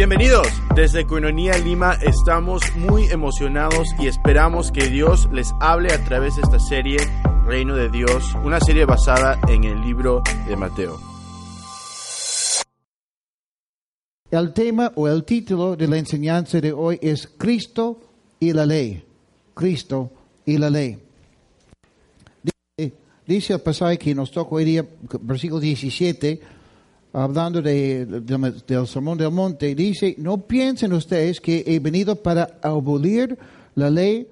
Bienvenidos. Desde Coinonía Lima estamos muy emocionados y esperamos que Dios les hable a través de esta serie Reino de Dios, una serie basada en el libro de Mateo. El tema o el título de la enseñanza de hoy es Cristo y la ley. Cristo y la ley. Dice, dice el pasaje que nos toca hoy día, versículo 17, hablando de, de- del sermón del monte, dice, no piensen ustedes que he venido para abolir la ley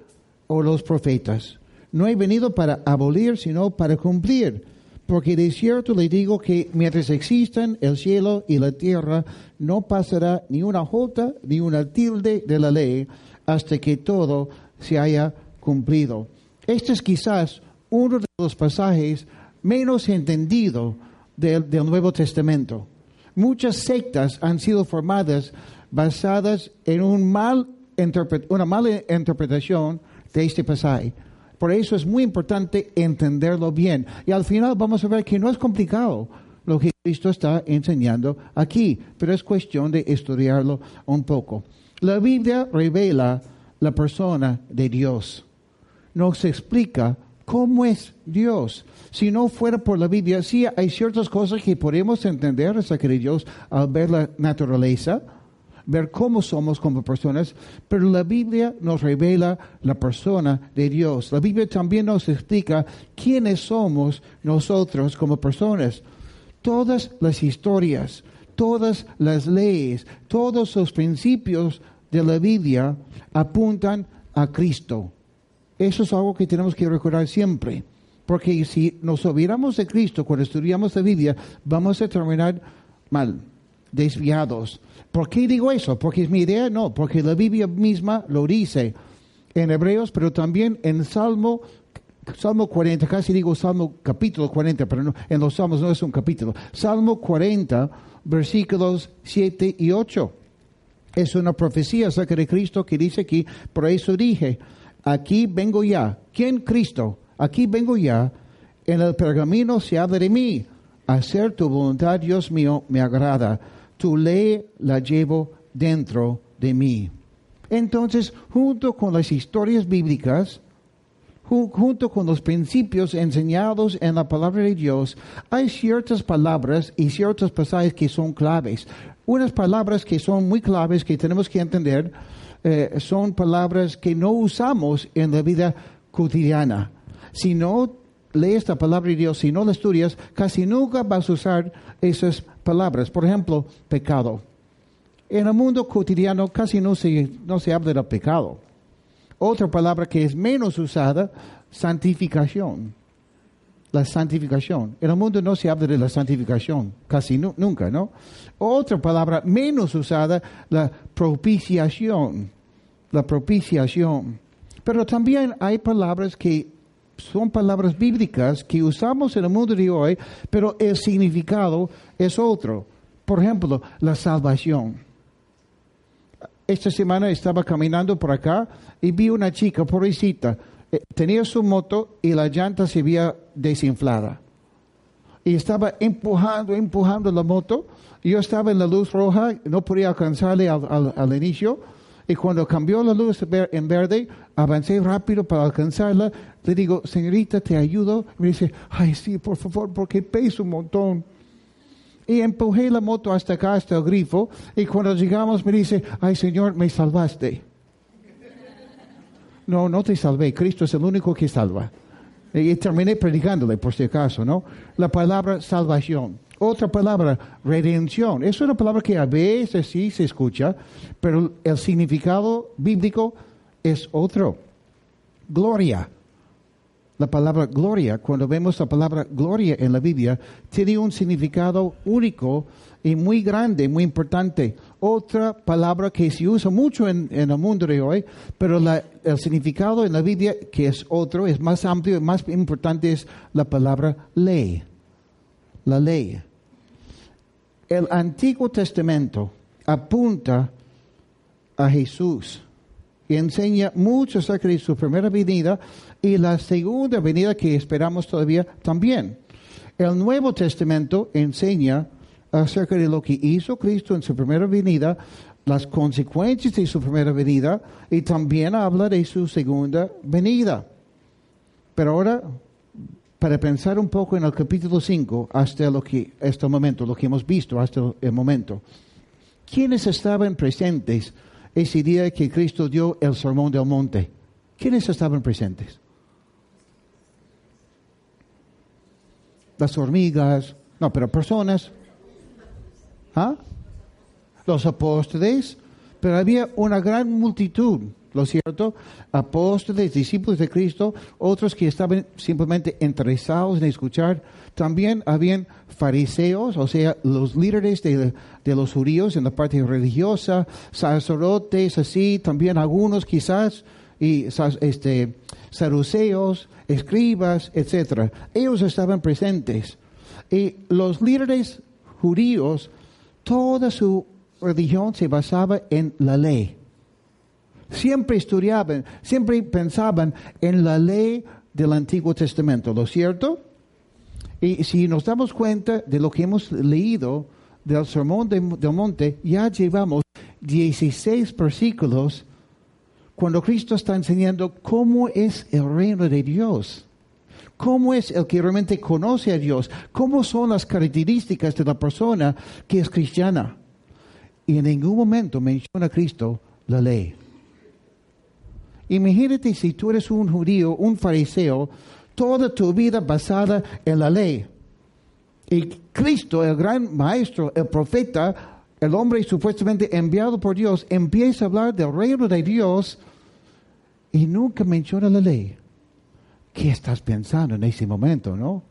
o los profetas. No he venido para abolir, sino para cumplir. Porque de cierto le digo que mientras existan el cielo y la tierra, no pasará ni una jota ni una tilde de la ley hasta que todo se haya cumplido. Este es quizás uno de los pasajes menos entendidos del, Nuevo Testamento. Muchas sectas han sido formadas basadas en un mal una mala interpretación de este pasaje. Por eso es muy importante entenderlo bien. Y al final vamos a ver que no es complicado lo que Cristo está enseñando aquí, pero es cuestión de estudiarlo un poco. La Biblia revela la persona de Dios nos explica cómo es Dios. Si no fuera por la Biblia, sí hay ciertas cosas que podemos entender acerca de Dios al ver la naturaleza, ver cómo somos como personas, pero la Biblia nos revela la persona de Dios. La Biblia también nos explica quiénes somos nosotros como personas. Todas las historias, todas las leyes, todos los principios de la Biblia apuntan a Cristo. Eso es algo que tenemos que recordar siempre. Porque si nos olvidamos de Cristo cuando estudiamos la Biblia, vamos a terminar mal, desviados. ¿Por qué digo eso? Porque es mi idea, no, porque la Biblia misma lo dice en Hebreos, pero también en Salmo, Salmo 40, casi digo Salmo capítulo 40, pero no, en los Salmos no es un capítulo. Salmo 40, versículos 7 y 8 es una profecía acerca de Cristo que dice aquí, por eso dije, aquí vengo ya. ¿Quién Cristo? Aquí vengo ya. En el pergamino se habla de mí. Hacer tu voluntad, Dios mío, me agrada. Tu ley la llevo dentro de mí. Entonces, junto con las historias bíblicas, Ju- junto con los principios enseñados en la palabra de Dios, hay ciertas palabras y ciertos pasajes que son claves. Unas palabras que son muy claves que tenemos que entender eh, son palabras que no usamos en la vida cotidiana. Si no lees la palabra de Dios, si no la estudias, casi nunca vas a usar esas palabras. Por ejemplo, pecado. En el mundo cotidiano casi no se, no se habla del pecado. Otra palabra que es menos usada, santificación. La santificación. En el mundo no se habla de la santificación, casi nu- nunca, ¿no? Otra palabra menos usada, la propiciación. La propiciación. Pero también hay palabras que son palabras bíblicas que usamos en el mundo de hoy, pero el significado es otro. Por ejemplo, la salvación esta semana estaba caminando por acá y vi una chica, pobrecita, tenía su moto y la llanta se había desinflada. Y estaba empujando, empujando la moto. Yo estaba en la luz roja, no podía alcanzarle al, al- al inicio. Y cuando cambió la luz en verde, avancé rápido para alcanzarla. Le digo, señorita, ¿te ayudo? Me dice, ay, sí, por favor, porque peso un montón. Y empujé la moto hasta acá, hasta el grifo. Y cuando llegamos me dice, ay Señor, me salvaste. No, no te salvé. Cristo es el único que salva. Y terminé predicándole, por si acaso, ¿no? La palabra salvación. Otra palabra, redención. Es una palabra que a veces sí se escucha, pero el significado bíblico es otro. Gloria. La palabra gloria, cuando vemos la palabra gloria en la Biblia, tiene un significado único y muy grande, muy importante. Otra palabra que se usa mucho en, en el mundo de hoy, pero el significado en la Biblia, que es otro, es más amplio y más importante, es la palabra ley. La ley. El Antiguo Testamento apunta a Jesús y enseña mucho acerca de su primera venida y la segunda venida que esperamos todavía también. El Nuevo Testamento enseña acerca de lo que hizo Cristo en su primera venida, las consecuencias de su primera venida y también habla de su segunda venida. Pero ahora, para pensar un poco en el capítulo 5, hasta lo que, este momento, lo que hemos visto hasta el momento, ¿quiénes estaban presentes ese día que Cristo dio el sermón del monte? ¿Quiénes estaban presentes? Las hormigas, no, pero personas. ¿Ah? Los apóstoles, pero había una gran multitud, ¿lo cierto? Apóstoles, discípulos de Cristo, otros que estaban simplemente interesados en escuchar. También habían fariseos, o sea, los líderes de, de los judíos en la parte religiosa, sacerdotes, así, también algunos quizás, y este, saduceos, escribas, etc. Ellos estaban presentes. Y los líderes judíos, toda su religión se basaba en la ley. Siempre estudiaban, siempre pensaban en la ley del Antiguo Testamento, ¿lo cierto? Y si nos damos cuenta de lo que hemos leído del Sermón del Monte, ya llevamos 16 versículos cuando Cristo está enseñando cómo es el reino de Dios. ¿Cómo es el que realmente conoce a Dios? ¿Cómo son las características de la persona que es cristiana? Y en ningún momento menciona a Cristo la ley. Imagínate si tú eres un judío, un fariseo, toda tu vida basada en la ley. Y Cristo, el gran maestro, el profeta, el hombre supuestamente enviado por Dios, empieza a hablar del reino de Dios y nunca menciona la ley. ¿Qué estás pensando en ese momento, no?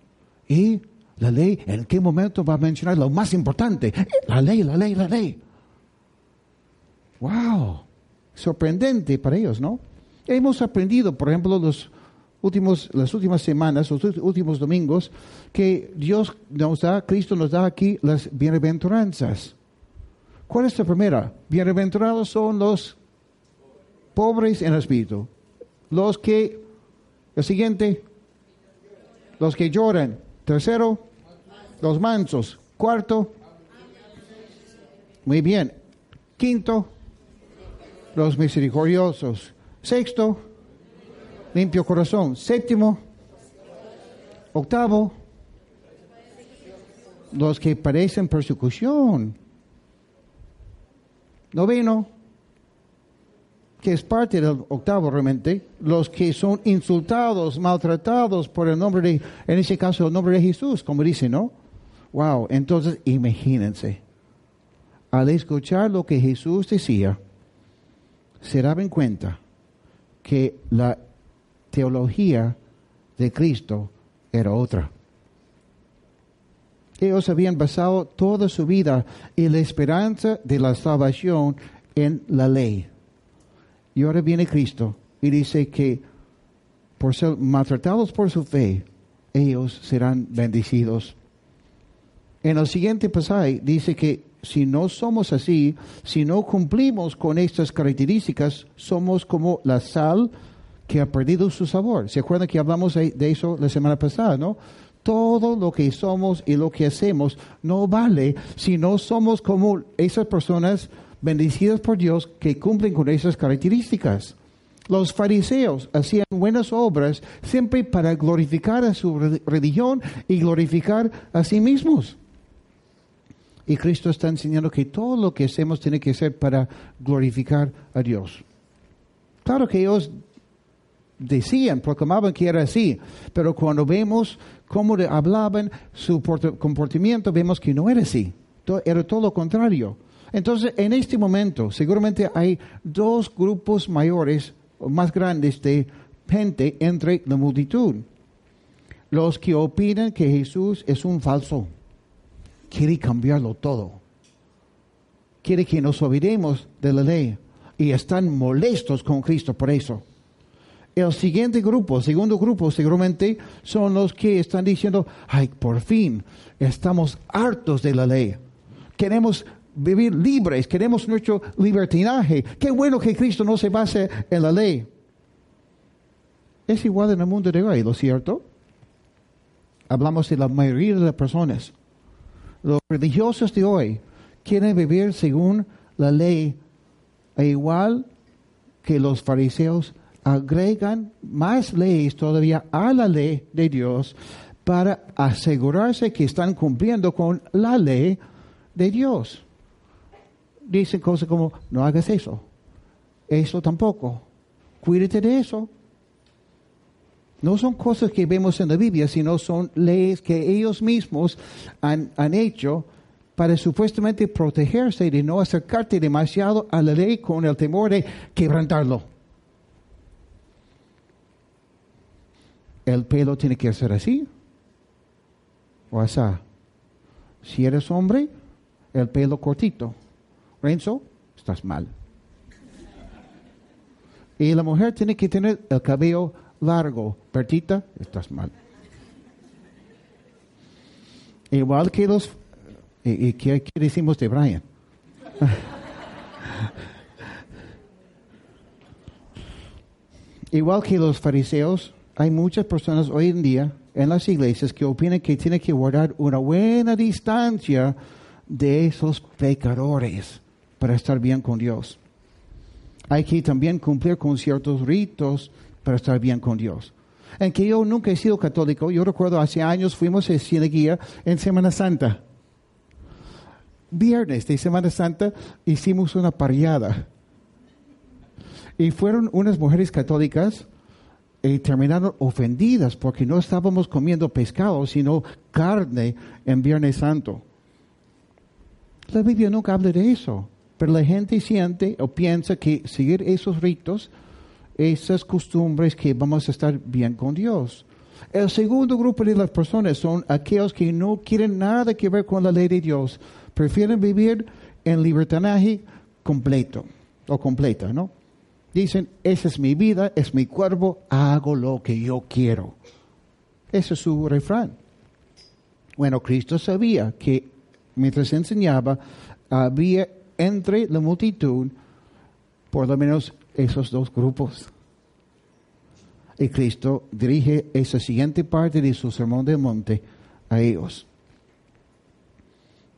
Y la ley, ¿en qué momento va a mencionar lo más importante? La ley, la ley, la ley. ¡Wow! Sorprendente para ellos, ¿no? Hemos aprendido, por ejemplo, los últimos, las últimas semanas, los últimos domingos, que Dios nos da, Cristo nos da aquí las bienaventuranzas. ¿Cuál es la primera? Bienaventurados son los pobres en espíritu. Los que, el siguiente, los que lloran. Tercero, los mansos. Cuarto, muy bien. Quinto, los misericordiosos. Sexto, limpio corazón. Séptimo, octavo, los que parecen persecución. Noveno, que es parte del octavo realmente, los que son insultados, maltratados por el nombre de, en ese caso el nombre de Jesús, como dice, ¿no? Wow, entonces imagínense, al escuchar lo que Jesús decía, se daban cuenta que la teología de Cristo era otra. Ellos habían basado toda su vida y la esperanza de la salvación en la ley y ahora viene Cristo y dice que por ser maltratados por su fe, ellos serán bendecidos. En el siguiente pasaje dice que si no somos así, si no cumplimos con estas características, somos como la sal que ha perdido su sabor. ¿Se acuerdan que hablamos de eso la semana pasada, no? Todo lo que somos y lo que hacemos no vale si no somos como esas personas bendecidos por Dios que cumplen con esas características. Los fariseos hacían buenas obras siempre para glorificar a su religión y glorificar a sí mismos. Y Cristo está enseñando que todo lo que hacemos tiene que ser para glorificar a Dios. Claro que ellos decían, proclamaban que era así, pero cuando vemos cómo hablaban, su comportamiento, vemos que no era así. Era todo lo contrario. Entonces, en este momento, seguramente hay dos grupos mayores, más grandes de gente entre la multitud. Los que opinan que Jesús es un falso, quiere cambiarlo todo. Quiere que nos olvidemos de la ley y están molestos con Cristo por eso. El siguiente grupo, segundo grupo, seguramente son los que están diciendo, ay, por fin, estamos hartos de la ley. Queremos vivir libres, queremos nuestro libertinaje. Qué bueno que Cristo no se base en la ley. Es igual en el mundo de hoy, ¿lo cierto? Hablamos de la mayoría de las personas. los religiosos de hoy quieren vivir según la ley, e igual que los fariseos agregan más leyes todavía a la ley de Dios para asegurarse que están cumpliendo con la ley de Dios. Dicen cosas como, no hagas eso, eso tampoco, cuídate de eso. No son cosas que vemos en la Biblia, sino son leyes que ellos mismos han, han hecho para supuestamente protegerse de no acercarte demasiado a la ley con el temor de quebrantarlo. El pelo tiene que ser así o así. Si eres hombre, el pelo cortito. Renzo, estás mal. Y la mujer tiene que tener el cabello largo. Bertita, estás mal. Igual que los... ¿Y, qué, decimos de Brian? Igual que los fariseos, hay muchas personas hoy en día en las iglesias que opinan que tiene que guardar una buena distancia de esos pecadores para estar bien con Dios. Hay que también cumplir con ciertos ritos para estar bien con Dios. En que yo nunca he sido católico, yo recuerdo hace años fuimos a Cieneguía en Semana Santa. Viernes de Semana Santa hicimos una parrillada. Y fueron unas mujeres católicas y terminaron ofendidas porque no estábamos comiendo pescado, sino carne en Viernes Santo. La Biblia nunca habla de eso, pero la gente siente o piensa que seguir esos ritos, esas costumbres, que vamos a estar bien con Dios. El segundo grupo de las personas son aquellos que no quieren nada que ver con la ley de Dios, prefieren vivir en libertinaje completo o completa, ¿no? Dicen, esa es mi vida, es mi cuerpo, hago lo que yo quiero. Ese es su refrán. Bueno, Cristo sabía que mientras enseñaba, había entre la multitud por lo menos esos dos grupos. Y Cristo dirige esa siguiente parte de su sermón del monte a ellos.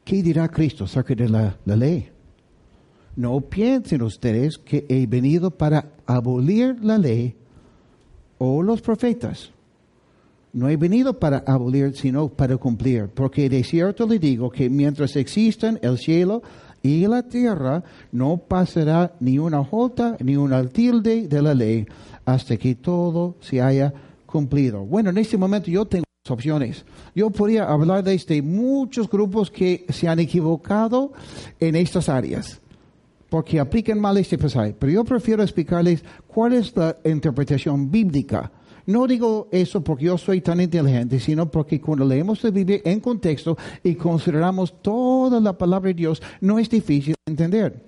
¿Qué dirá Cristo acerca de la, la ley? No piensen ustedes que he venido para abolir la ley o los profetas. No he venido para abolir, sino para cumplir. Porque de cierto le digo que mientras existan el cielo y la tierra, no pasará ni una jota ni una tilde de la ley hasta que todo se haya cumplido. Bueno, en este momento yo tengo opciones. Yo podría hablar de este, muchos grupos que se han equivocado en estas áreas porque aplican mal este pasaje. Pero yo prefiero explicarles cuál es la interpretación bíblica. No digo eso porque yo soy tan inteligente, sino porque cuando leemos la Biblia en contexto y consideramos toda la palabra de Dios, no es difícil entender.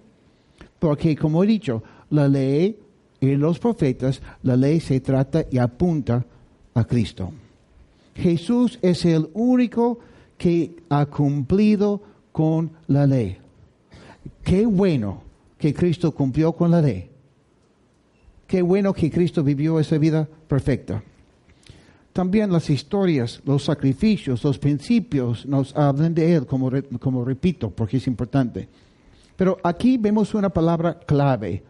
Porque, como he dicho, la ley y los profetas, la ley se trata y apunta a Cristo. Jesús es el único que ha cumplido con la ley. Qué bueno que Cristo cumplió con la ley. Qué bueno que Cristo vivió esa vida perfecta. También las historias, los sacrificios, los principios nos hablan de Él, como, repito, porque es importante. Pero aquí vemos una palabra clave.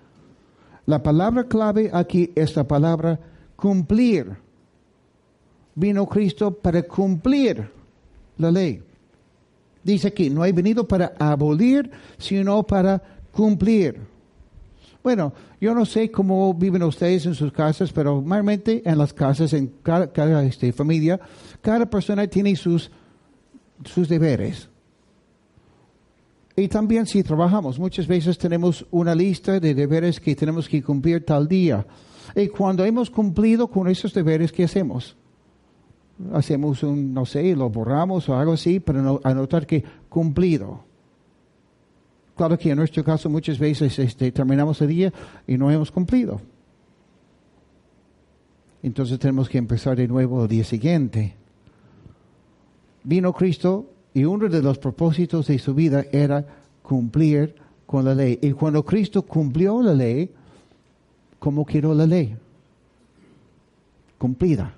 La palabra clave aquí es la palabra cumplir. Vino Cristo para cumplir la ley. Dice aquí, no he venido para abolir, sino para cumplir. Bueno, yo no sé cómo viven ustedes en sus casas, pero normalmente en las casas, en cada, este, familia, cada persona tiene sus, sus deberes. Y también si trabajamos, muchas veces tenemos una lista de deberes que tenemos que cumplir tal día. Y cuando hemos cumplido con esos deberes, ¿qué hacemos? Hacemos un, no sé, lo borramos o algo así para anotar que cumplido. Claro que en nuestro caso muchas veces este, terminamos el día y no hemos cumplido. Entonces tenemos que empezar de nuevo el día siguiente. Vino Cristo y uno de los propósitos de su vida era cumplir con la ley. Y cuando Cristo cumplió la ley, ¿cómo quedó la ley? Cumplida.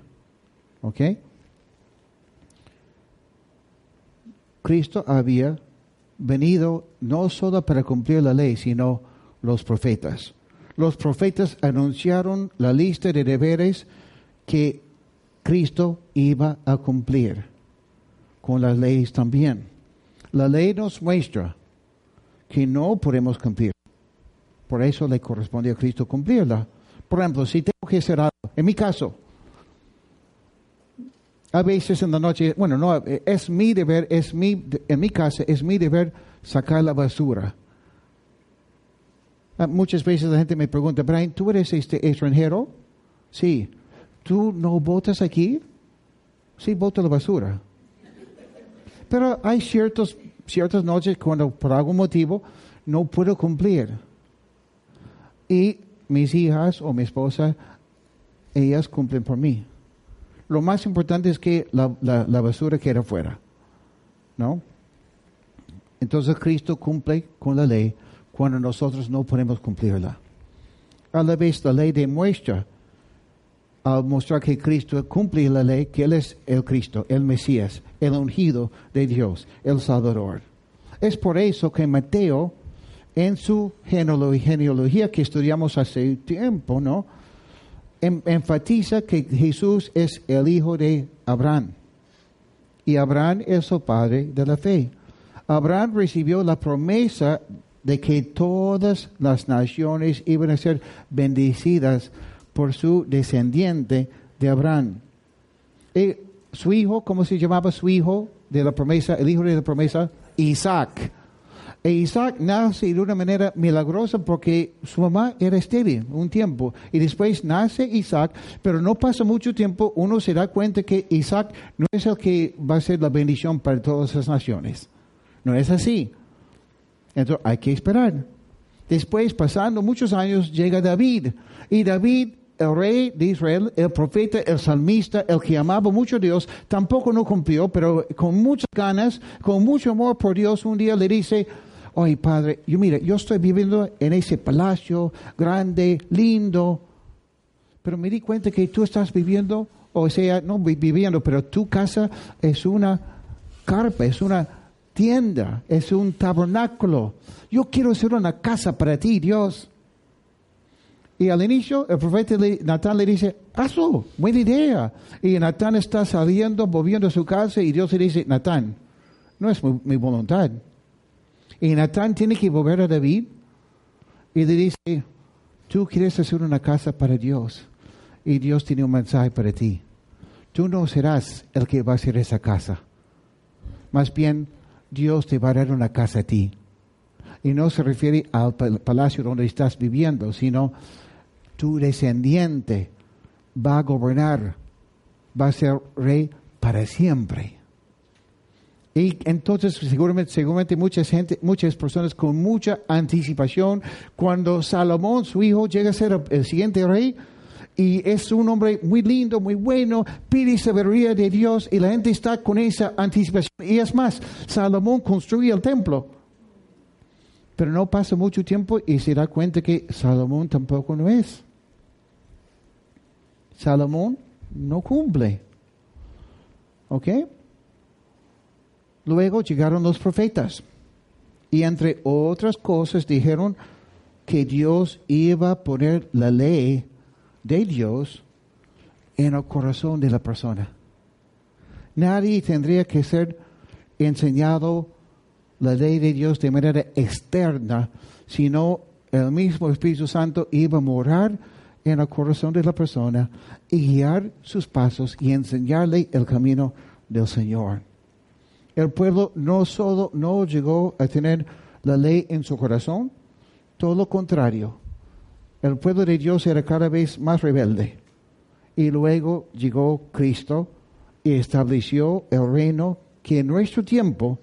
¿Ok? Cristo había venido no solo para cumplir la ley, sino los profetas. Los profetas anunciaron la lista de deberes que Cristo iba a cumplir con las leyes también. La ley nos muestra que no podemos cumplir. Por eso le corresponde a Cristo cumplirla. Por ejemplo, si tengo que hacer algo, en mi caso, a veces en la noche, bueno, no, es mi deber, es mi, en mi casa, es mi deber sacar la basura. Ah, muchas veces la gente me pregunta, Brian, ¿tú eres este extranjero? Sí. ¿Tú no votas aquí? Sí, voto la basura. Pero hay ciertos, ciertas noches cuando por algún motivo no puedo cumplir. Y mis hijas o mi esposa, ellas cumplen por mí. Lo más importante es que la, la basura quede fuera. ¿No? Entonces Cristo cumple con la ley cuando nosotros no podemos cumplirla. A la vez la ley demuestra, al mostrar que Cristo cumple la ley, que Él es el Cristo, el Mesías, el ungido de Dios, el Salvador. Es por eso que Mateo, en su genealogía que estudiamos hace tiempo, ¿no? Enfatiza que Jesús es el hijo de Abraham. Y Abraham es el padre de la fe. Abraham recibió la promesa de que todas las naciones iban a ser bendecidas por su descendiente de Abraham. Y su hijo, ¿cómo se llamaba su hijo de la promesa? El hijo de la promesa, Isaac. E Isaac nace de una manera milagrosa porque su mamá era estéril un tiempo. Y después nace Isaac, pero no pasa mucho tiempo, uno se da cuenta que Isaac no es el que va a ser la bendición para todas las naciones. No es así. Entonces hay que esperar. Después, pasando muchos años, llega David. Y David, el rey de Israel, el profeta, el salmista, el que amaba mucho a Dios, tampoco no cumplió, pero con muchas ganas, con mucho amor por Dios, un día le dice, oye padre, yo mira, yo estoy viviendo en ese palacio grande, lindo, pero me di cuenta que tú estás viviendo, o sea, no viviendo, pero tu casa es una carpa, es una tienda, es un tabernáculo. Yo quiero hacer una casa para ti, Dios. Y al inicio el profeta Natán le dice, hazlo, buena idea. Y Natán está saliendo, moviendo su casa y Dios le dice, Natán, no es mi, voluntad. Y Natán tiene que volver a David y le dice, tú quieres hacer una casa para Dios y Dios tiene un mensaje para ti. Tú no serás el que va a hacer esa casa. Más bien, Dios te va a dar una casa a ti. Y no se refiere al palacio donde estás viviendo, sino tu descendiente va a gobernar, va a ser rey para siempre. Y entonces seguramente, seguramente mucha gente, muchas personas con mucha anticipación, cuando Salomón, su hijo, llega a ser el siguiente rey, y es un hombre muy lindo, muy bueno, pide sabiduría de Dios y la gente está con esa anticipación. Y es más, Salomón construye el templo. Pero no pasa mucho tiempo y se da cuenta que Salomón tampoco no es. Salomón no cumple. ¿Ok? Luego llegaron los profetas y entre otras cosas dijeron que Dios iba a poner la ley de Dios en el corazón de la persona. Nadie tendría que ser enseñado la ley de Dios de manera externa, sino el mismo Espíritu Santo iba a morar en el corazón de la persona y guiar sus pasos y enseñarle el camino del Señor. El pueblo no solo no llegó a tener la ley en su corazón, todo lo contrario el pueblo de Dios era cada vez más rebelde. Y luego llegó Cristo y estableció el reino que en nuestro tiempo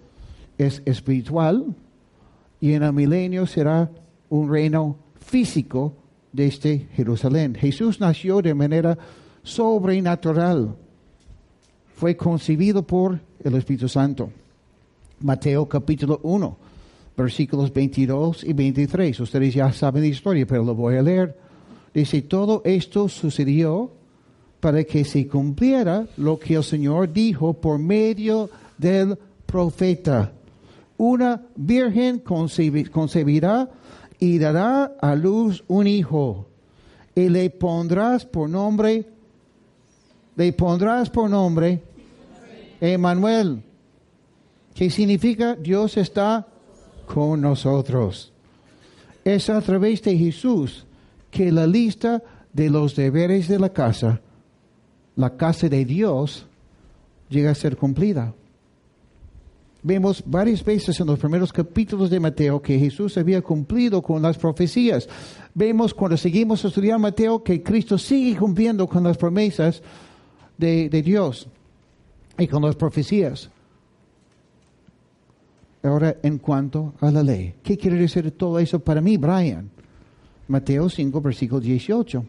es espiritual y en el milenio será un reino físico de este Jerusalén. Jesús nació de manera sobrenatural. Fue concebido por el Espíritu Santo. Mateo capítulo 1 versículos 22 y 23. Ustedes ya saben la historia, pero lo voy a leer. Dice, todo esto sucedió para que se cumpliera lo que el Señor dijo por medio del profeta. Una virgen concebi- concebirá y dará a luz un hijo. Y le pondrás por nombre, le pondrás por nombre Emmanuel, que significa Dios está con nosotros. Es a través de Jesús que la lista de los deberes de la casa, la casa de Dios, llega a ser cumplida. Vemos varias veces en los primeros capítulos de Mateo que Jesús había cumplido con las profecías. Vemos cuando seguimos estudiando Mateo que Cristo sigue cumpliendo con las promesas de, de Dios y con las profecías. Ahora, en cuanto a la ley, ¿qué quiere decir todo eso para mí, Brian? Mateo 5, versículo 18.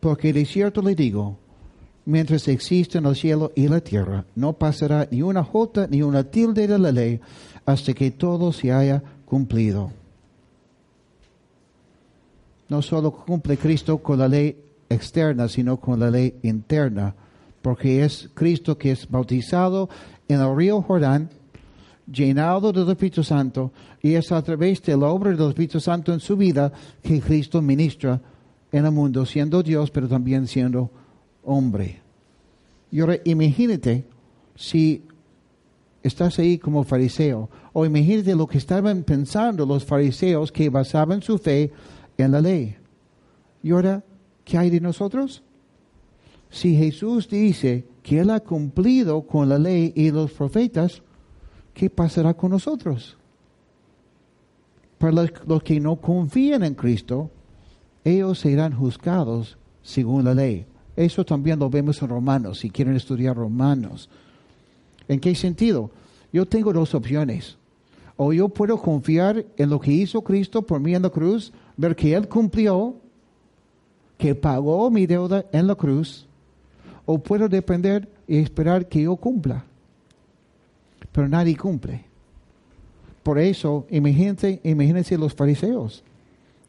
Porque de cierto le digo, mientras existen el cielo y la tierra, no pasará ni una jota ni una tilde de la ley hasta que todo se haya cumplido. No solo cumple Cristo con la ley externa, sino con la ley interna, porque es Cristo que es bautizado en el río Jordán, llenado del Espíritu Santo, y es a través de la obra del Espíritu Santo en su vida que Cristo ministra en el mundo, siendo Dios, pero también siendo hombre. Y ahora imagínate si estás ahí como fariseo, o imagínate lo que estaban pensando los fariseos que basaban su fe en la ley. Y ahora, ¿qué hay de nosotros? Si Jesús dice que Él ha cumplido con la ley y los profetas, ¿qué pasará con nosotros? Para los, que no confían en Cristo, ellos serán juzgados según la ley. Eso también lo vemos en Romanos, si quieren estudiar Romanos. ¿En qué sentido? Yo tengo dos opciones. O yo puedo confiar en lo que hizo Cristo por mí en la cruz, ver que Él cumplió, que pagó mi deuda en la cruz, o puedo depender y esperar que yo cumpla. Pero nadie cumple. Por eso, imagínense, imagínense los fariseos.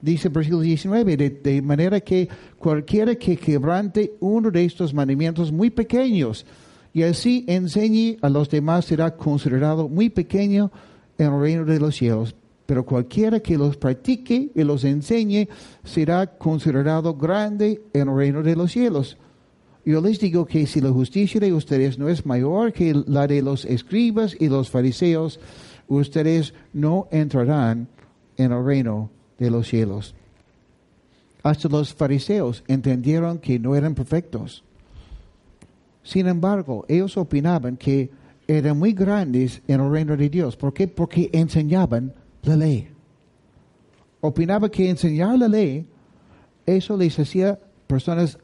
Dice el versículo 19, de, de, manera que cualquiera que quebrante uno de estos mandamientos muy pequeños y así enseñe a los demás será considerado muy pequeño en el reino de los cielos. Pero cualquiera que los practique y los enseñe será considerado grande en el reino de los cielos. Yo les digo que si la justicia de ustedes no es mayor que la de los escribas y los fariseos, ustedes no entrarán en el reino de los cielos. Hasta los fariseos entendieron que no eran perfectos. Sin embargo, ellos opinaban que eran muy grandes en el reino de Dios. ¿Por qué? Porque enseñaban la ley. Opinaba que enseñar la ley, eso les hacía personas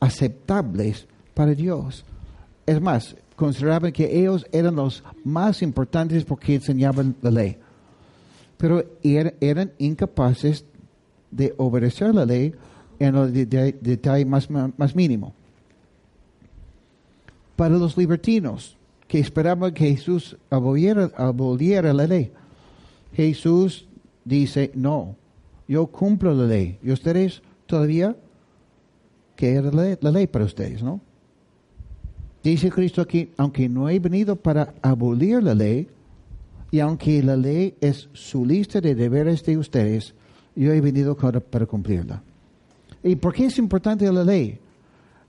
aceptables para Dios. Es más, consideraban que ellos eran los más importantes porque enseñaban la ley. Pero er, eran incapaces de obedecer la ley en el detalle de, de, más, mínimo. Para los libertinos que esperaban que Jesús aboliera la ley, Jesús dice, no, yo cumplo la ley. Y ustedes todavía, que la ley, para ustedes, ¿no? Dice Cristo aquí, aunque no he venido para abolir la ley, y aunque la ley es su lista de deberes de ustedes, yo he venido para cumplirla. ¿Y por qué es importante la ley?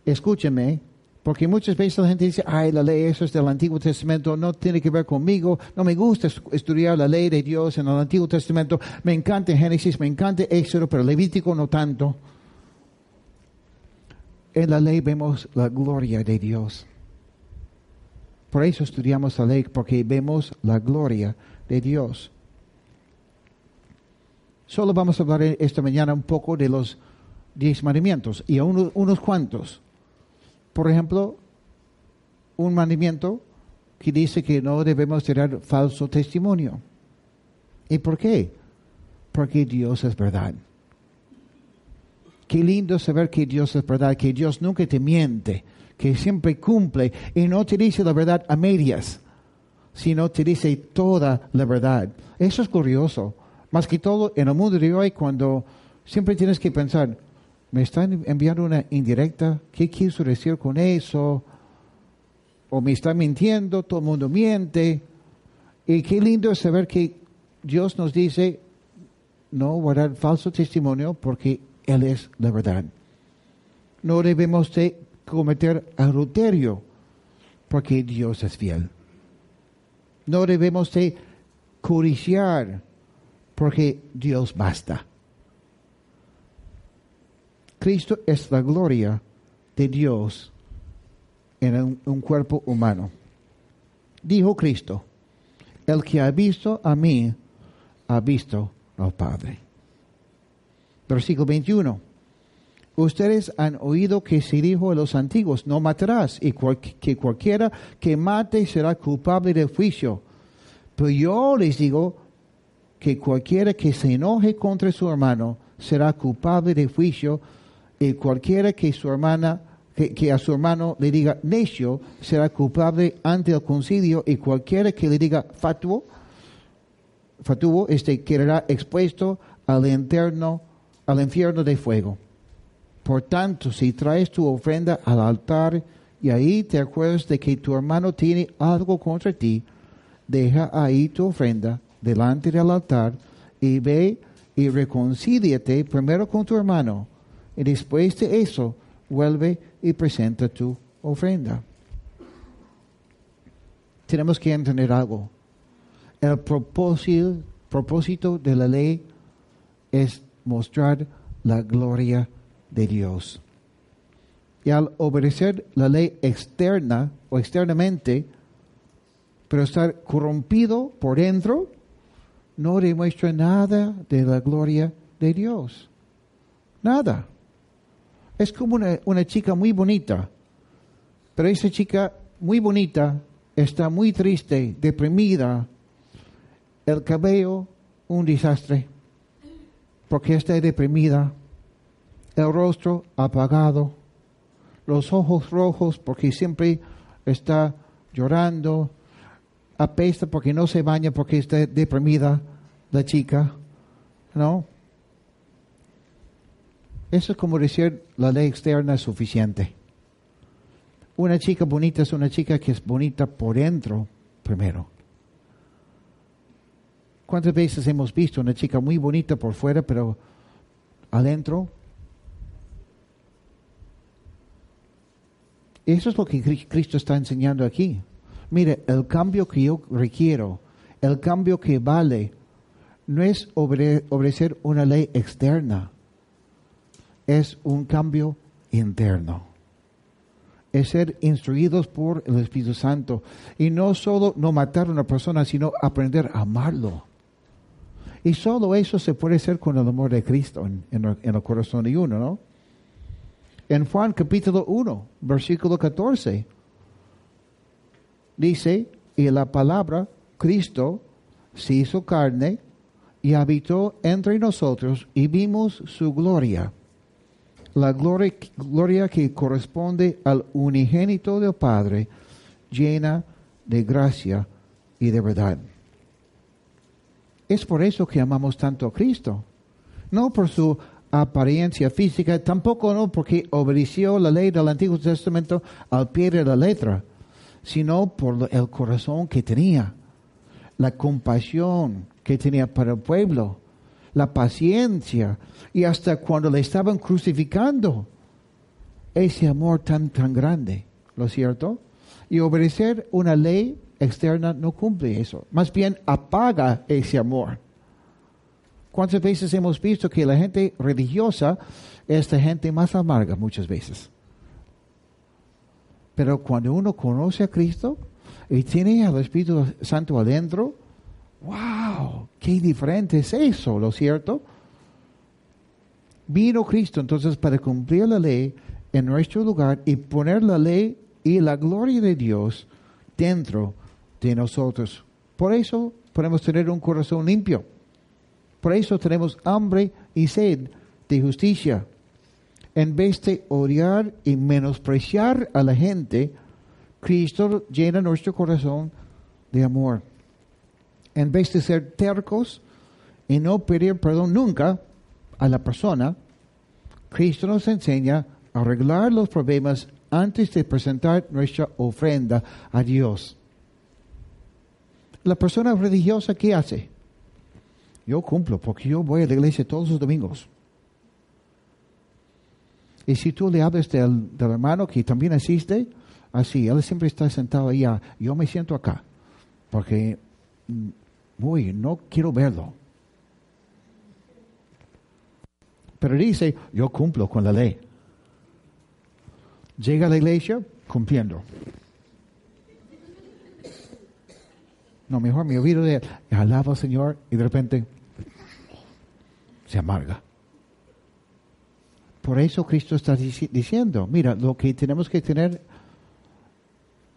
Escúcheme, porque muchas veces la gente dice, ay, la ley, eso es del Antiguo Testamento, no tiene que ver conmigo, no me gusta estudiar la ley de Dios en el Antiguo Testamento, me encanta Génesis, me encanta Éxodo, pero Levítico no tanto. En la ley vemos la gloria de Dios. Por eso estudiamos la ley, porque vemos la gloria de Dios. Solo vamos a hablar esta mañana un poco de los diez mandamientos y unos, unos cuantos. Por ejemplo, un mandamiento que dice que no debemos tener falso testimonio. ¿Y por qué? Porque Dios es verdad. Qué lindo saber que Dios es verdad, que Dios nunca te miente, que siempre cumple y no te dice la verdad a medias, sino te dice toda la verdad. Eso es curioso. Más que todo en el mundo de hoy, cuando siempre tienes que pensar, ¿me están enviando una indirecta? ¿Qué quiso decir con eso? o me está mintiendo, todo el mundo miente. Y qué lindo es saber que Dios nos dice no guardar falso testimonio porque Él es la verdad. No debemos de cometer adulterio porque Dios es fiel. No debemos de codiciar porque Dios basta. Cristo es la gloria de Dios en un, cuerpo humano. Dijo Cristo, el que ha visto a mí, ha visto al Padre. Versículo 21. Ustedes han oído que se dijo a los antiguos, no matarás, y que cualquiera que mate será culpable de juicio. Pero yo les digo que cualquiera que se enoje contra su hermano será culpable de juicio, y cualquiera que su hermana que, a su hermano le diga necio será culpable ante el concilio y cualquiera que le diga fatuo, fatuo este quedará expuesto al interno, al infierno de fuego. Por tanto, si traes tu ofrenda al altar y ahí te acuerdas de que tu hermano tiene algo contra ti, deja ahí tu ofrenda delante del altar y ve y reconcíliate primero con tu hermano y después de eso vuelve y presenta tu ofrenda. Tenemos que entender algo. El propósito, propósito de la ley es mostrar la gloria de Dios. Y al obedecer la ley externa o externamente, pero estar corrompido por dentro, no demuestra nada de la gloria de Dios. Nada. Es como una, chica muy bonita, pero esa chica muy bonita está muy triste, deprimida, el cabello un desastre, porque está deprimida, el rostro apagado, los ojos rojos porque siempre está llorando, apesta porque no se baña porque está deprimida la chica, ¿no? Eso es como decir la ley externa es suficiente. Una chica bonita es una chica que es bonita por dentro primero. ¿Cuántas veces hemos visto una chica muy bonita por fuera, pero adentro? Eso es lo que Cristo está enseñando aquí. Mire, el cambio que yo requiero, el cambio que vale, no es obedecer una ley externa es un cambio interno. Es ser instruidos por el Espíritu Santo. Y no solo no matar a una persona, sino aprender a amarlo. Y solo eso se puede hacer con el amor de Cristo en, el corazón de uno, ¿no? En Juan capítulo 1, versículo 14, dice, y la palabra Cristo se hizo carne y habitó entre nosotros y vimos su gloria la gloria, que corresponde al unigénito del Padre, llena de gracia y de verdad. Es por eso que amamos tanto a Cristo. No por su apariencia física, tampoco no porque obedeció la ley del Antiguo Testamento al pie de la letra, sino por el corazón que tenía, la compasión que tenía para el pueblo, la paciencia y hasta cuando le estaban crucificando. Ese amor tan, tan grande, ¿lo cierto? Y obedecer una ley externa no cumple eso. Más bien apaga ese amor. ¿Cuántas veces hemos visto que la gente religiosa es la gente más amarga muchas veces? Pero cuando uno conoce a Cristo y tiene al Espíritu Santo adentro, wow, qué diferente es eso, ¿lo cierto? Vino Cristo entonces para cumplir la ley en nuestro lugar y poner la ley y la gloria de Dios dentro de nosotros. Por eso podemos tener un corazón limpio. Por eso tenemos hambre y sed de justicia. En vez de odiar y menospreciar a la gente, Cristo llena nuestro corazón de amor en vez de ser tercos y no pedir perdón nunca a la persona, Cristo nos enseña a arreglar los problemas antes de presentar nuestra ofrenda a Dios. La persona religiosa, ¿qué hace? Yo cumplo porque yo voy a la iglesia todos los domingos. Y si tú le hablas del, hermano que también asiste, así, él siempre está sentado allá, yo me siento acá, porque, uy, no quiero verlo. Pero dice, yo cumplo con la ley. Llega a la iglesia cumpliendo. No, mejor me olvido de él. Alaba al Señor y de repente se amarga. Por eso Cristo está diciendo, mira, lo que tenemos que tener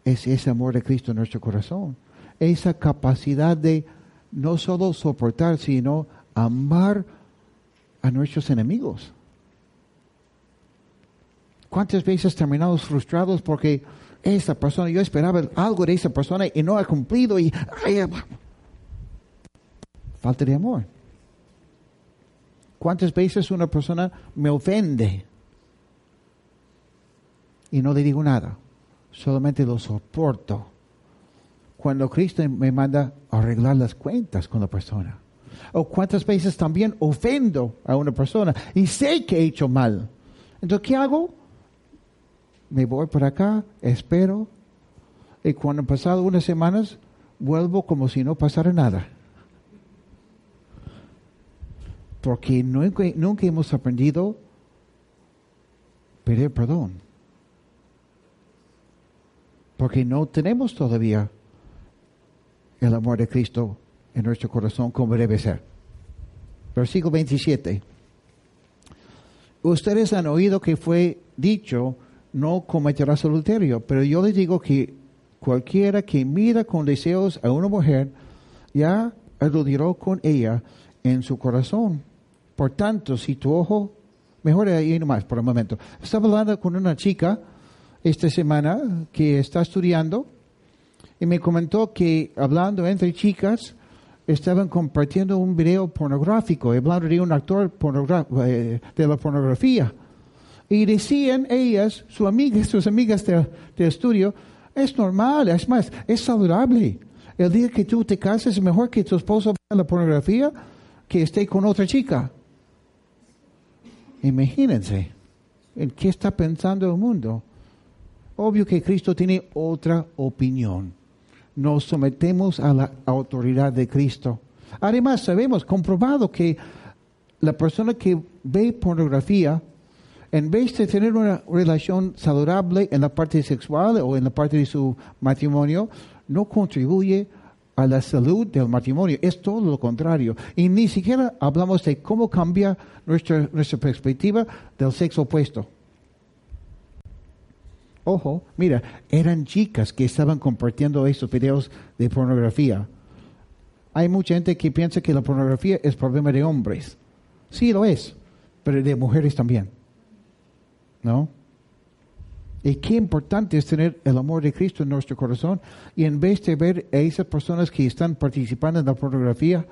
es ese amor de Cristo en nuestro corazón. Esa capacidad de no solo soportar, sino amar a nuestros enemigos. ¿Cuántas veces terminamos frustrados porque esa persona, yo esperaba algo de esa persona y no ha cumplido y falta de amor? ¿Cuántas veces una persona me ofende y no le digo nada? Solamente lo soporto. Cuando Cristo me manda arreglar las cuentas con la persona. O cuántas veces también ofendo a una persona y sé que he hecho mal. Entonces, ¿qué hago? Me voy por acá, espero, y cuando han pasado unas semanas, vuelvo como si no pasara nada. Porque nunca, nunca hemos aprendido pedir perdón. Porque no tenemos todavía el amor de Cristo en nuestro corazón como debe ser. Versículo 27. Ustedes han oído que fue dicho, no cometerás adulterio, pero yo les digo que cualquiera que mira con deseos a una mujer, ya adulteró con ella en su corazón. Por tanto, si tu ojo, mejor ahí nomás por un momento. Estaba hablando con una chica esta semana que está estudiando y me comentó que hablando entre chicas estaban compartiendo un video pornográfico, hablando de un actor eh, de la pornografía. Y decían ellas, sus amigas, sus amigas de, de estudio, es normal, es más, es saludable. El día que tú te cases es mejor que tu esposo vea la pornografía que esté con otra chica. Imagínense en qué está pensando el mundo. Obvio que Cristo tiene otra opinión. Nos sometemos a la autoridad de Cristo. Además, sabemos, comprobado, que la persona que ve pornografía, en vez de tener una relación saludable en la parte sexual o en la parte de su matrimonio, no contribuye a la salud del matrimonio. Es todo lo contrario. Y ni siquiera hablamos de cómo cambia nuestra, nuestra perspectiva del sexo opuesto. Ojo, mira, eran chicas que estaban compartiendo estos videos de pornografía. Hay mucha gente que piensa que la pornografía es problema de hombres. Sí lo es, pero de mujeres también. ¿No? Y qué importante es tener el amor de Cristo en nuestro corazón y en vez de ver a esas personas que están participando en la pornografía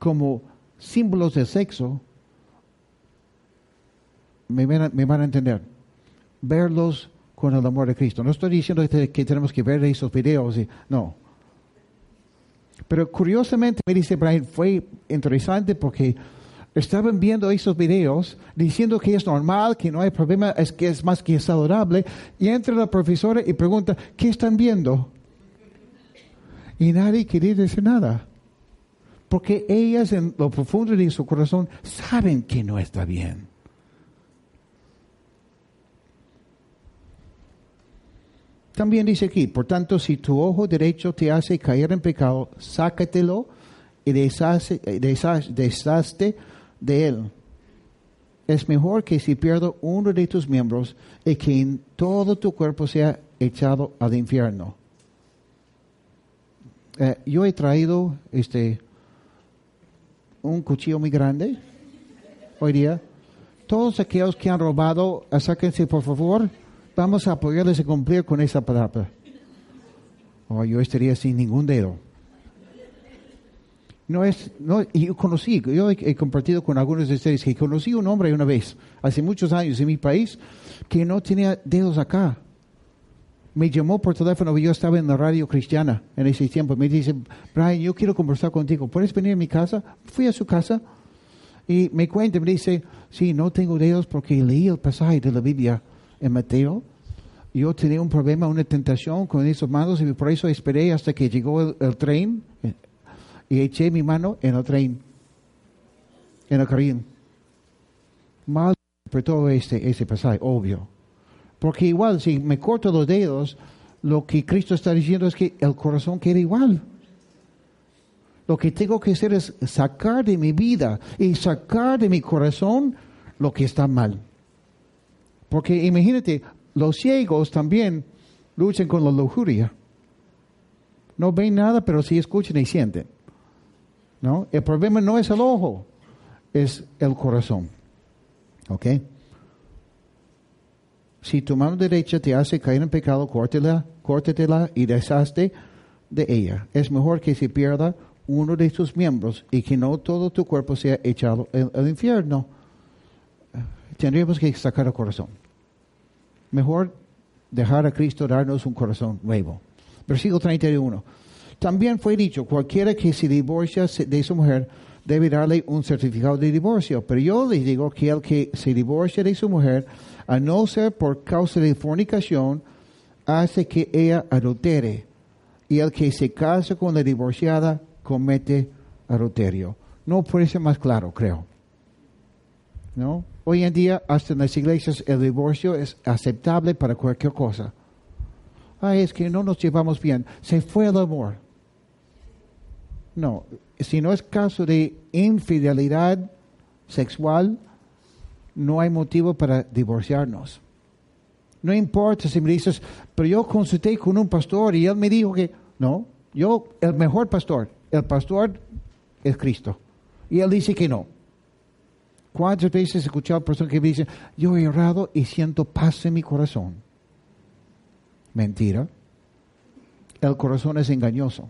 como símbolos de sexo, me van a, entender, verlos con el amor de Cristo. No estoy diciendo que, que tenemos que ver esos videos, y, no. Pero curiosamente, me dice Brian, fue interesante porque estaban viendo esos videos diciendo que es normal, que no hay problema, es que es más que saludable, y entra la profesora y pregunta, ¿qué están viendo? Y nadie quería decir nada. Porque ellas en lo profundo de su corazón saben que no está bien. También dice aquí, por tanto, si tu ojo derecho te hace caer en pecado, sácatelo y deshazte de él. Es mejor que si pierdo uno de tus miembros y que todo tu cuerpo sea echado al infierno. Eh, yo he traído este un cuchillo muy grande hoy día. Todos aquellos que han robado, acérquense por favor. Vamos a apoyarles a cumplir con esa palabra. O oh, yo estaría sin ningún dedo. No es, no, yo conocí, yo he compartido con algunos de ustedes que conocí un hombre una vez, hace muchos años en mi país, que no tenía dedos acá. Me llamó por teléfono, yo estaba en la radio cristiana en ese tiempo. Me dice, Brian, yo quiero conversar contigo. ¿Puedes venir a mi casa? Fui a su casa y me cuenta, me dice, sí, no tengo dedos porque leí el pasaje de la Biblia en Mateo. Yo tenía un problema, una tentación con esos manos y por eso esperé hasta que llegó el, el tren eh, y eché mi mano en el tren, en el carril. Mal interpretó este, este pasaje, obvio. Porque igual, si me corto los dedos, lo que Cristo está diciendo es que el corazón queda igual. Lo que tengo que hacer es sacar de mi vida y sacar de mi corazón lo que está mal. Porque imagínate, los ciegos también luchan con la lujuria. No ven nada, pero sí escuchan y sienten. ¿No? El problema no es el ojo, es el corazón. ¿Ok? Si tu mano derecha te hace caer en pecado, córtela, córtetela y deshazte de ella. Es mejor que se pierda uno de tus miembros y que no todo tu cuerpo sea echado al infierno. Tendríamos que sacar el corazón. Mejor dejar a Cristo darnos un corazón nuevo. Versículo 31. También fue dicho, cualquiera que se divorcia de su mujer debe darle un certificado de divorcio. Pero yo les digo que el que se divorcia de su mujer, a no ser por causa de fornicación, hace que ella adultere. Y el que se casa con la divorciada comete adulterio. No puede ser más claro, creo. ¿No? Hoy en día, hasta en las iglesias, el divorcio es aceptable para cualquier cosa. Ay, es que no nos llevamos bien. Se fue el amor. No, si no es caso de infidelidad sexual, no hay motivo para divorciarnos. No importa si me dices, pero yo consulté con un pastor y él me dijo que, no, yo, el mejor pastor, el pastor es Cristo. Y él dice que no. ¿Cuántas veces he escuchado personas que me dicen, yo he errado y siento paz en mi corazón? Mentira. El corazón es engañoso.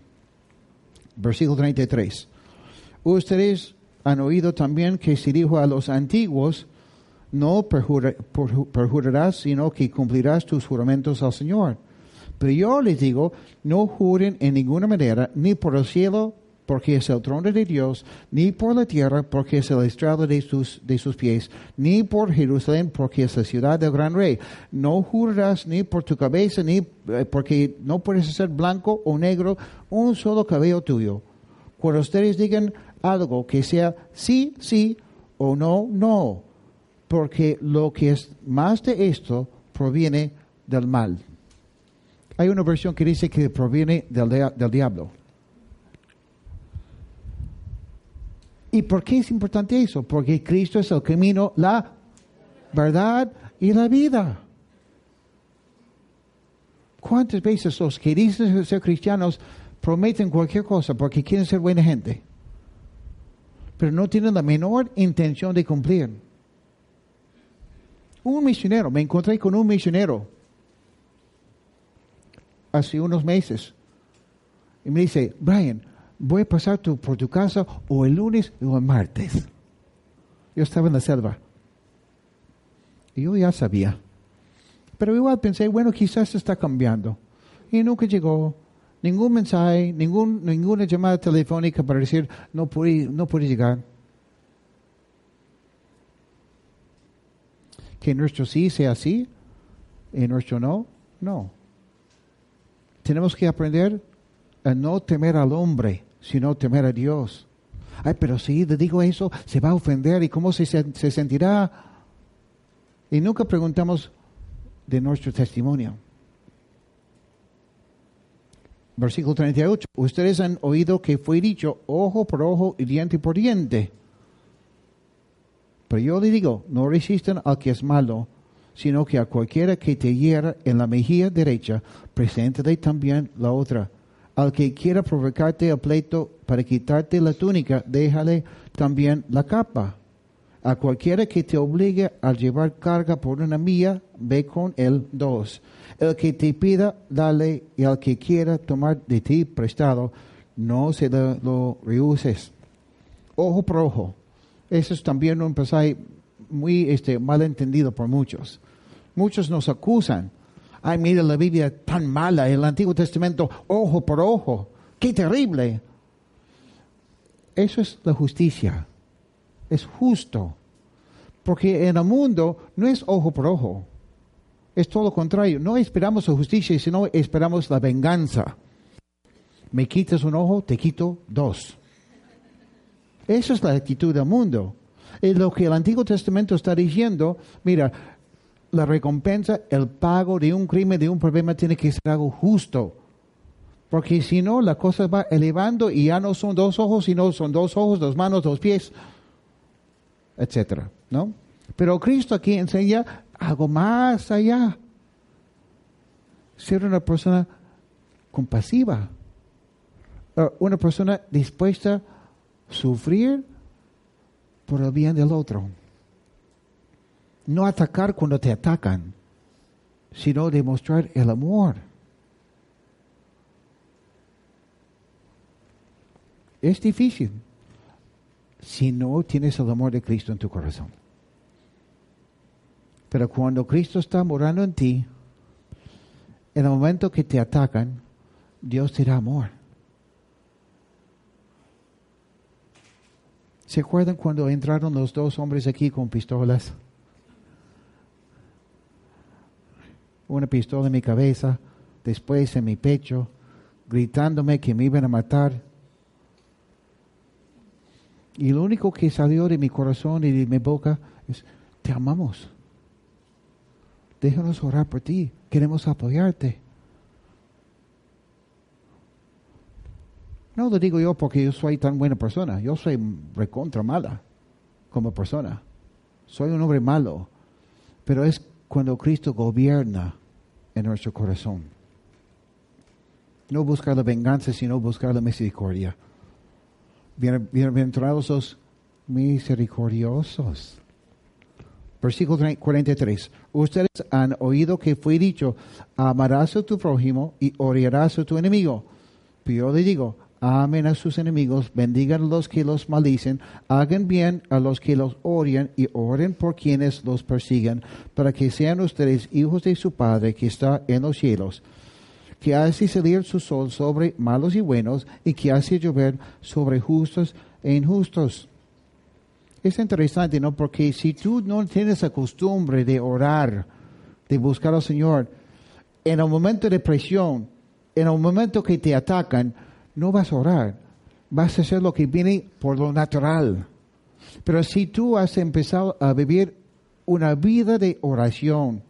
Versículo 33. Ustedes han oído también que se dijo a los antiguos, no perjurarás, sino que cumplirás tus juramentos al Señor. Pero yo les digo, no juren en ninguna manera, ni por el cielo, porque es el trono de Dios, ni por la tierra, porque es el estrado de sus, de sus pies, ni por Jerusalén, porque es la ciudad del gran rey. No jurarás ni por tu cabeza, ni eh, porque no puedes ser blanco o negro, un solo cabello tuyo. Cuando ustedes digan algo que sea sí, sí, o no, no, porque lo que es más de esto proviene del mal. Hay una versión que dice que proviene del, del diablo. ¿Y por qué es importante eso? Porque Cristo es el camino, la verdad y la vida. ¿Cuántas veces los que dicen ser cristianos prometen cualquier cosa porque quieren ser buena gente? Pero no tienen la menor intención de cumplir. Un misionero, me encontré con un misionero hace unos meses y me dice, Brian, voy a pasar por tu casa o el lunes o el martes. Yo estaba en la selva. Y yo ya sabía. Pero igual pensé, bueno, quizás está cambiando. Y nunca llegó ningún mensaje, ningún, ninguna llamada telefónica para decir, no pude, no pude llegar. Que nuestro sí sea así y nuestro no, no. Tenemos que aprender a no temer al hombre, sino temer a Dios. Ay, pero si le digo eso, se va a ofender y cómo se, se sentirá. Y nunca preguntamos de nuestro testimonio. Versículo 38. Ustedes han oído que fue dicho ojo por ojo y diente por diente. Pero yo le digo, no resisten al que es malo, sino que a cualquiera que te hiera en la mejilla derecha, preséntale también la otra. Al que quiera provocarte el pleito para quitarte la túnica, déjale también la capa. A cualquiera que te obligue a llevar carga por una milla, ve con él dos. El que te pida, dale, y al que quiera tomar de ti prestado, no se lo, lo rehuses. Ojo por ojo. Eso es también un pasaje muy este, mal entendido por muchos. Muchos nos acusan. Ay, mira la Biblia tan mala, el Antiguo Testamento, ojo por ojo. ¡Qué terrible! Eso es la justicia. Es justo. Porque en el mundo no es ojo por ojo. Es todo lo contrario. No esperamos la justicia, sino esperamos la venganza. Me quitas un ojo, te quito dos. Esa es la actitud del mundo. Y lo que el Antiguo Testamento está diciendo, mira, la recompensa, el pago de un crimen, de un problema, tiene que ser algo justo. Porque si no, la cosa va elevando y ya no son dos ojos, sino son dos ojos, dos manos, dos pies, etcétera, ¿no? Pero Cristo aquí enseña algo más allá. Ser una persona compasiva, uh, una persona dispuesta a sufrir por el bien del otro. No atacar cuando te atacan, sino demostrar el amor. Es difícil si no tienes el amor de Cristo en tu corazón. Pero cuando Cristo está morando en ti, en el momento que te atacan, Dios te da amor. ¿Se acuerdan cuando entraron los dos hombres aquí con pistolas? Una pistola en mi cabeza, después en mi pecho, gritándome que me iban a matar. Y lo único que salió de mi corazón y de mi boca es, te amamos. Déjanos orar por ti. Queremos apoyarte. No lo digo yo porque yo soy tan buena persona. Yo soy recontra mala como persona. Soy un hombre malo. Pero es cuando Cristo gobierna en nuestro corazón. No buscar la venganza, sino buscar la misericordia. Bienaventurados los misericordiosos. Versículo 43. Ustedes han oído que fue dicho, amarás a tu prójimo y odiarás a tu enemigo. Pero yo le digo, amen a sus enemigos, bendigan a los que los maldicen, hagan bien a los que los odian y oren por quienes los persiguen, para que sean ustedes hijos de su Padre que está en los cielos, que hace salir su sol sobre malos y buenos y que hace llover sobre justos e injustos. Es interesante, ¿no? Porque si tú no tienes la costumbre de orar, de buscar al Señor, en el momento de presión, en el momento que te atacan, no vas a orar, vas a hacer lo que viene por lo natural. Pero si tú has empezado a vivir una vida de oración,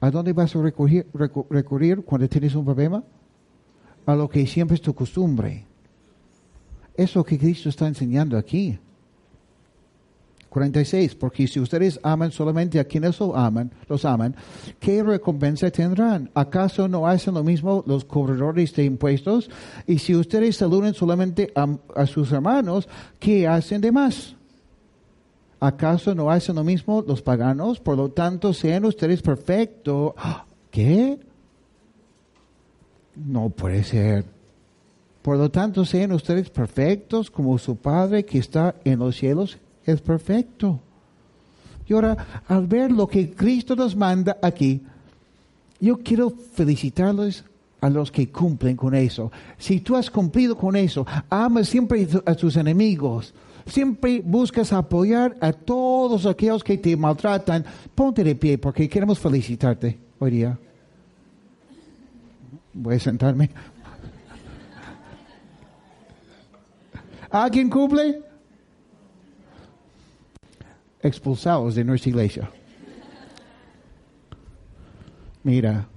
¿a dónde vas a recurrir, cuando tienes un problema? A lo que siempre es tu costumbre. Es lo que Cristo está enseñando aquí. 46, porque si ustedes aman solamente a quienes los aman, los aman, ¿qué recompensa tendrán? ¿Acaso no hacen lo mismo los cobradores de impuestos? Y si ustedes saludan solamente a, a sus hermanos, ¿qué hacen de más? ¿Acaso no hacen lo mismo los paganos? Por lo tanto, sean ustedes perfectos. ¿Qué? No puede ser. Por lo tanto, sean ustedes perfectos como su Padre que está en los cielos es perfecto. Y ahora, al ver lo que Cristo nos manda aquí, yo quiero felicitarles a los que cumplen con eso. Si tú has cumplido con eso, amas siempre a tus enemigos, siempre buscas apoyar a todos aquellos que te maltratan, ponte de pie porque queremos felicitarte hoy día. Voy a sentarme. ¿Alguien cumple? Expulsados de nuestra iglesia. Mira,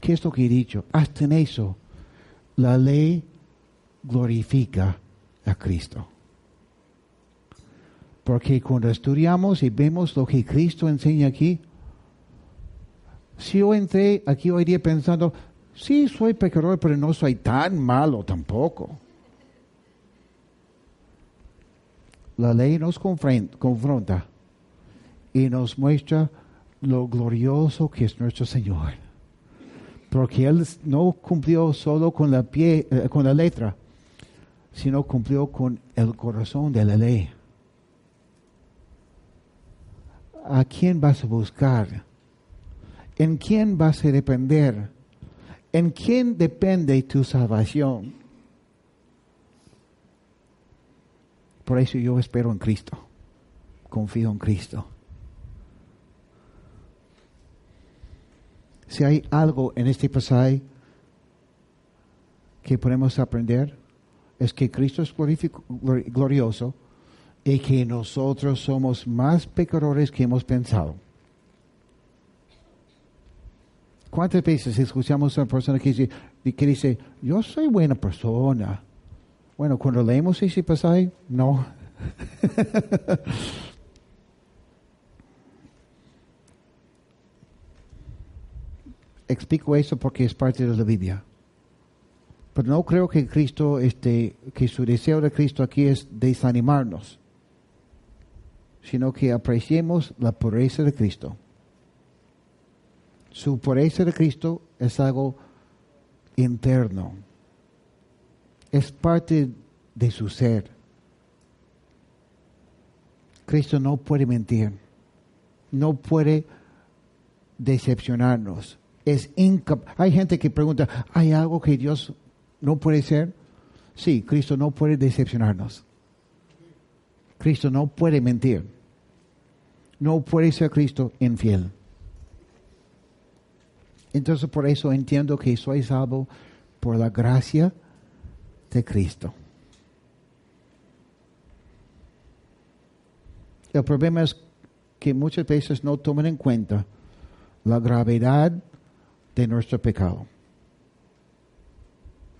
¿qué es lo que he dicho? Hasta en eso, la ley glorifica a Cristo. Porque cuando estudiamos y vemos lo que Cristo enseña aquí, si yo entré aquí hoy día pensando, sí, soy pecador, pero no soy tan malo tampoco. La ley nos confronta y nos muestra lo glorioso que es nuestro Señor. Porque él no cumplió solo con la, pie, eh, con la letra, sino cumplió con el corazón de la ley. ¿A quién vas a buscar? ¿En quién vas a depender? ¿En quién depende tu salvación? Por eso yo espero en Cristo. Confío en Cristo. Si hay algo en este pasaje que podemos aprender, es que Cristo es glorioso y que nosotros somos más pecadores que hemos pensado. ¿Cuántas veces escuchamos a una persona que dice, que dice, yo soy buena persona? Bueno, cuando leemos ese pasaje, no. Explico eso porque es parte de la Biblia. Pero no creo que Cristo, este, que su deseo de Cristo aquí es desanimarnos, sino que apreciemos la pureza de Cristo. Su pureza de Cristo es algo interno, es parte de su ser. Cristo no puede mentir, no puede decepcionarnos es Hay gente que pregunta, ¿hay algo que Dios no puede ser? Sí, Cristo no puede decepcionarnos. Cristo no puede mentir. No puede ser Cristo infiel. Entonces por eso entiendo que soy salvo por la gracia de Cristo. El problema es que muchas veces no toman en cuenta la gravedad de nuestro pecado.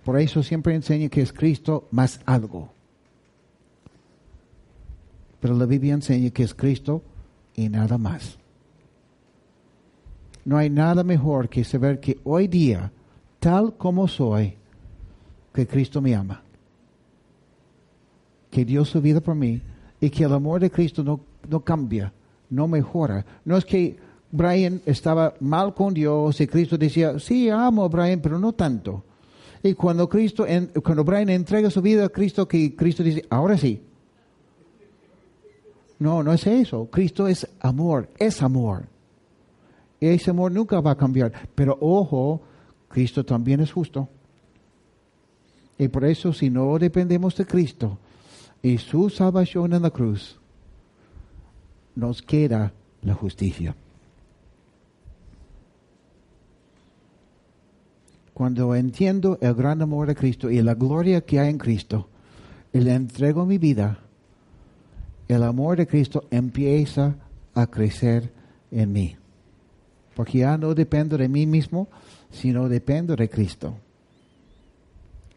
Por eso siempre enseño que es Cristo más algo. Pero la Biblia enseña que es Cristo y nada más. No hay nada mejor que saber que hoy día, tal como soy, que Cristo me ama. Que dio su vida por mí y que el amor de Cristo no, no cambia, no mejora. No es que Brian estaba mal con Dios y Cristo decía, sí, amo a Brian, pero no tanto. Y cuando Cristo, cuando Brian entrega su vida a Cristo, que Cristo dice, ahora sí. No, no es eso. Cristo es amor, es amor. Ese amor nunca va a cambiar. Pero ojo, Cristo también es justo. Y por eso si no dependemos de Cristo y su salvación en la cruz, nos queda la justicia. cuando entiendo el gran amor de Cristo y la gloria que hay en Cristo, y le entrego mi vida, el amor de Cristo empieza a crecer en mí. Porque ya no dependo de mí mismo, sino dependo de Cristo.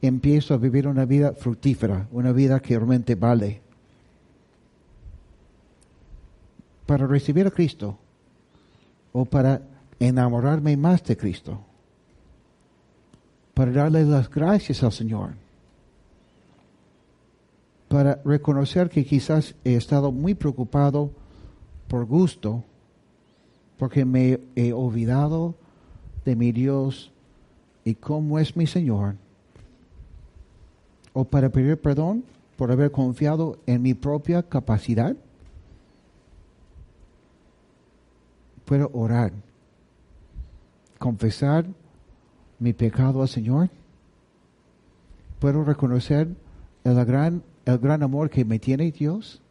Empiezo a vivir una vida fructífera, una vida que realmente vale. Para recibir a Cristo o para enamorarme más de Cristo para darle las gracias al Señor, para reconocer que quizás he estado muy preocupado por gusto, porque me he olvidado de mi Dios y cómo es mi Señor, o para pedir perdón por haber confiado en mi propia capacidad. Puedo orar, confesar mi pecado al Señor? ¿Puedo reconocer el gran, el gran amor que me tiene Dios?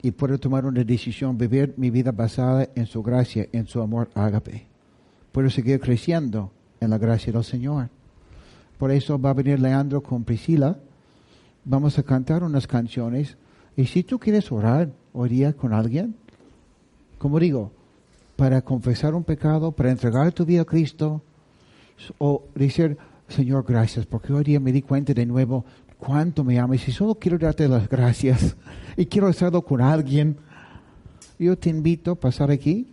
Y puedo tomar una decisión, vivir mi vida basada en su gracia, en su amor ágape. Puedo seguir creciendo en la gracia del Señor. Por eso va a venir Leandro con Priscila. Vamos a cantar unas canciones. Y si tú quieres orar hoy día con alguien, como digo, para confesar un pecado, para entregar tu vida a Cristo, o decir, Señor, gracias, porque hoy día me di cuenta de nuevo cuánto me amas y solo quiero darte las gracias y quiero hacerlo con alguien. Yo te invito a pasar aquí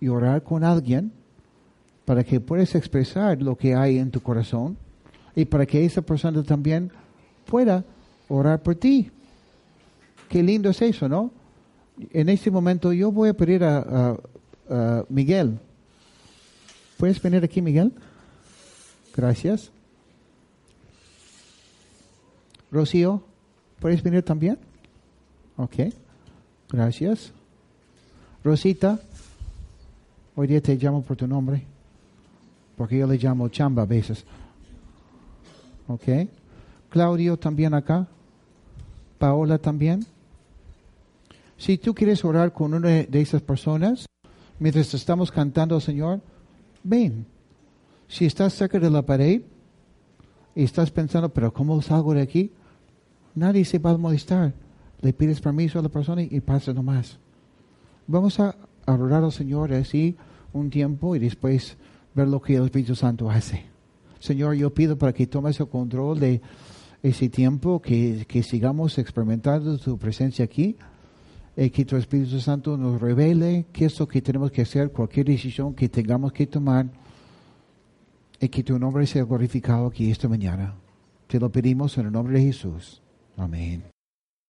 y orar con alguien para que puedas expresar lo que hay en tu corazón y para que esa persona también pueda orar por ti. Qué lindo es eso, ¿no? En este momento yo voy a pedir a Miguel. ¿Puedes venir aquí, Miguel? Gracias. Rocío, ¿puedes venir también? Ok, gracias. Rosita, hoy día te llamo por tu nombre, porque yo le llamo chamba a veces. Ok. Claudio también acá. Paola también. Si tú quieres orar con una de esas personas, mientras estamos cantando al Señor, ven. Si estás cerca de la pared y estás pensando, pero ¿cómo salgo de aquí? Nadie se va a molestar. Le pides permiso a la persona y pasa nomás. Vamos a orar al Señor así un tiempo y después ver lo que el Espíritu Santo hace. Señor, yo pido para que tomes el control de ese tiempo, que, que sigamos experimentando tu presencia aquí, y que tu Espíritu Santo nos revele qué es que tenemos que hacer, cualquier decisión que tengamos que tomar, y que tu nombre sea glorificado aquí esta mañana. Te lo pedimos en el nombre de Jesús. Amén.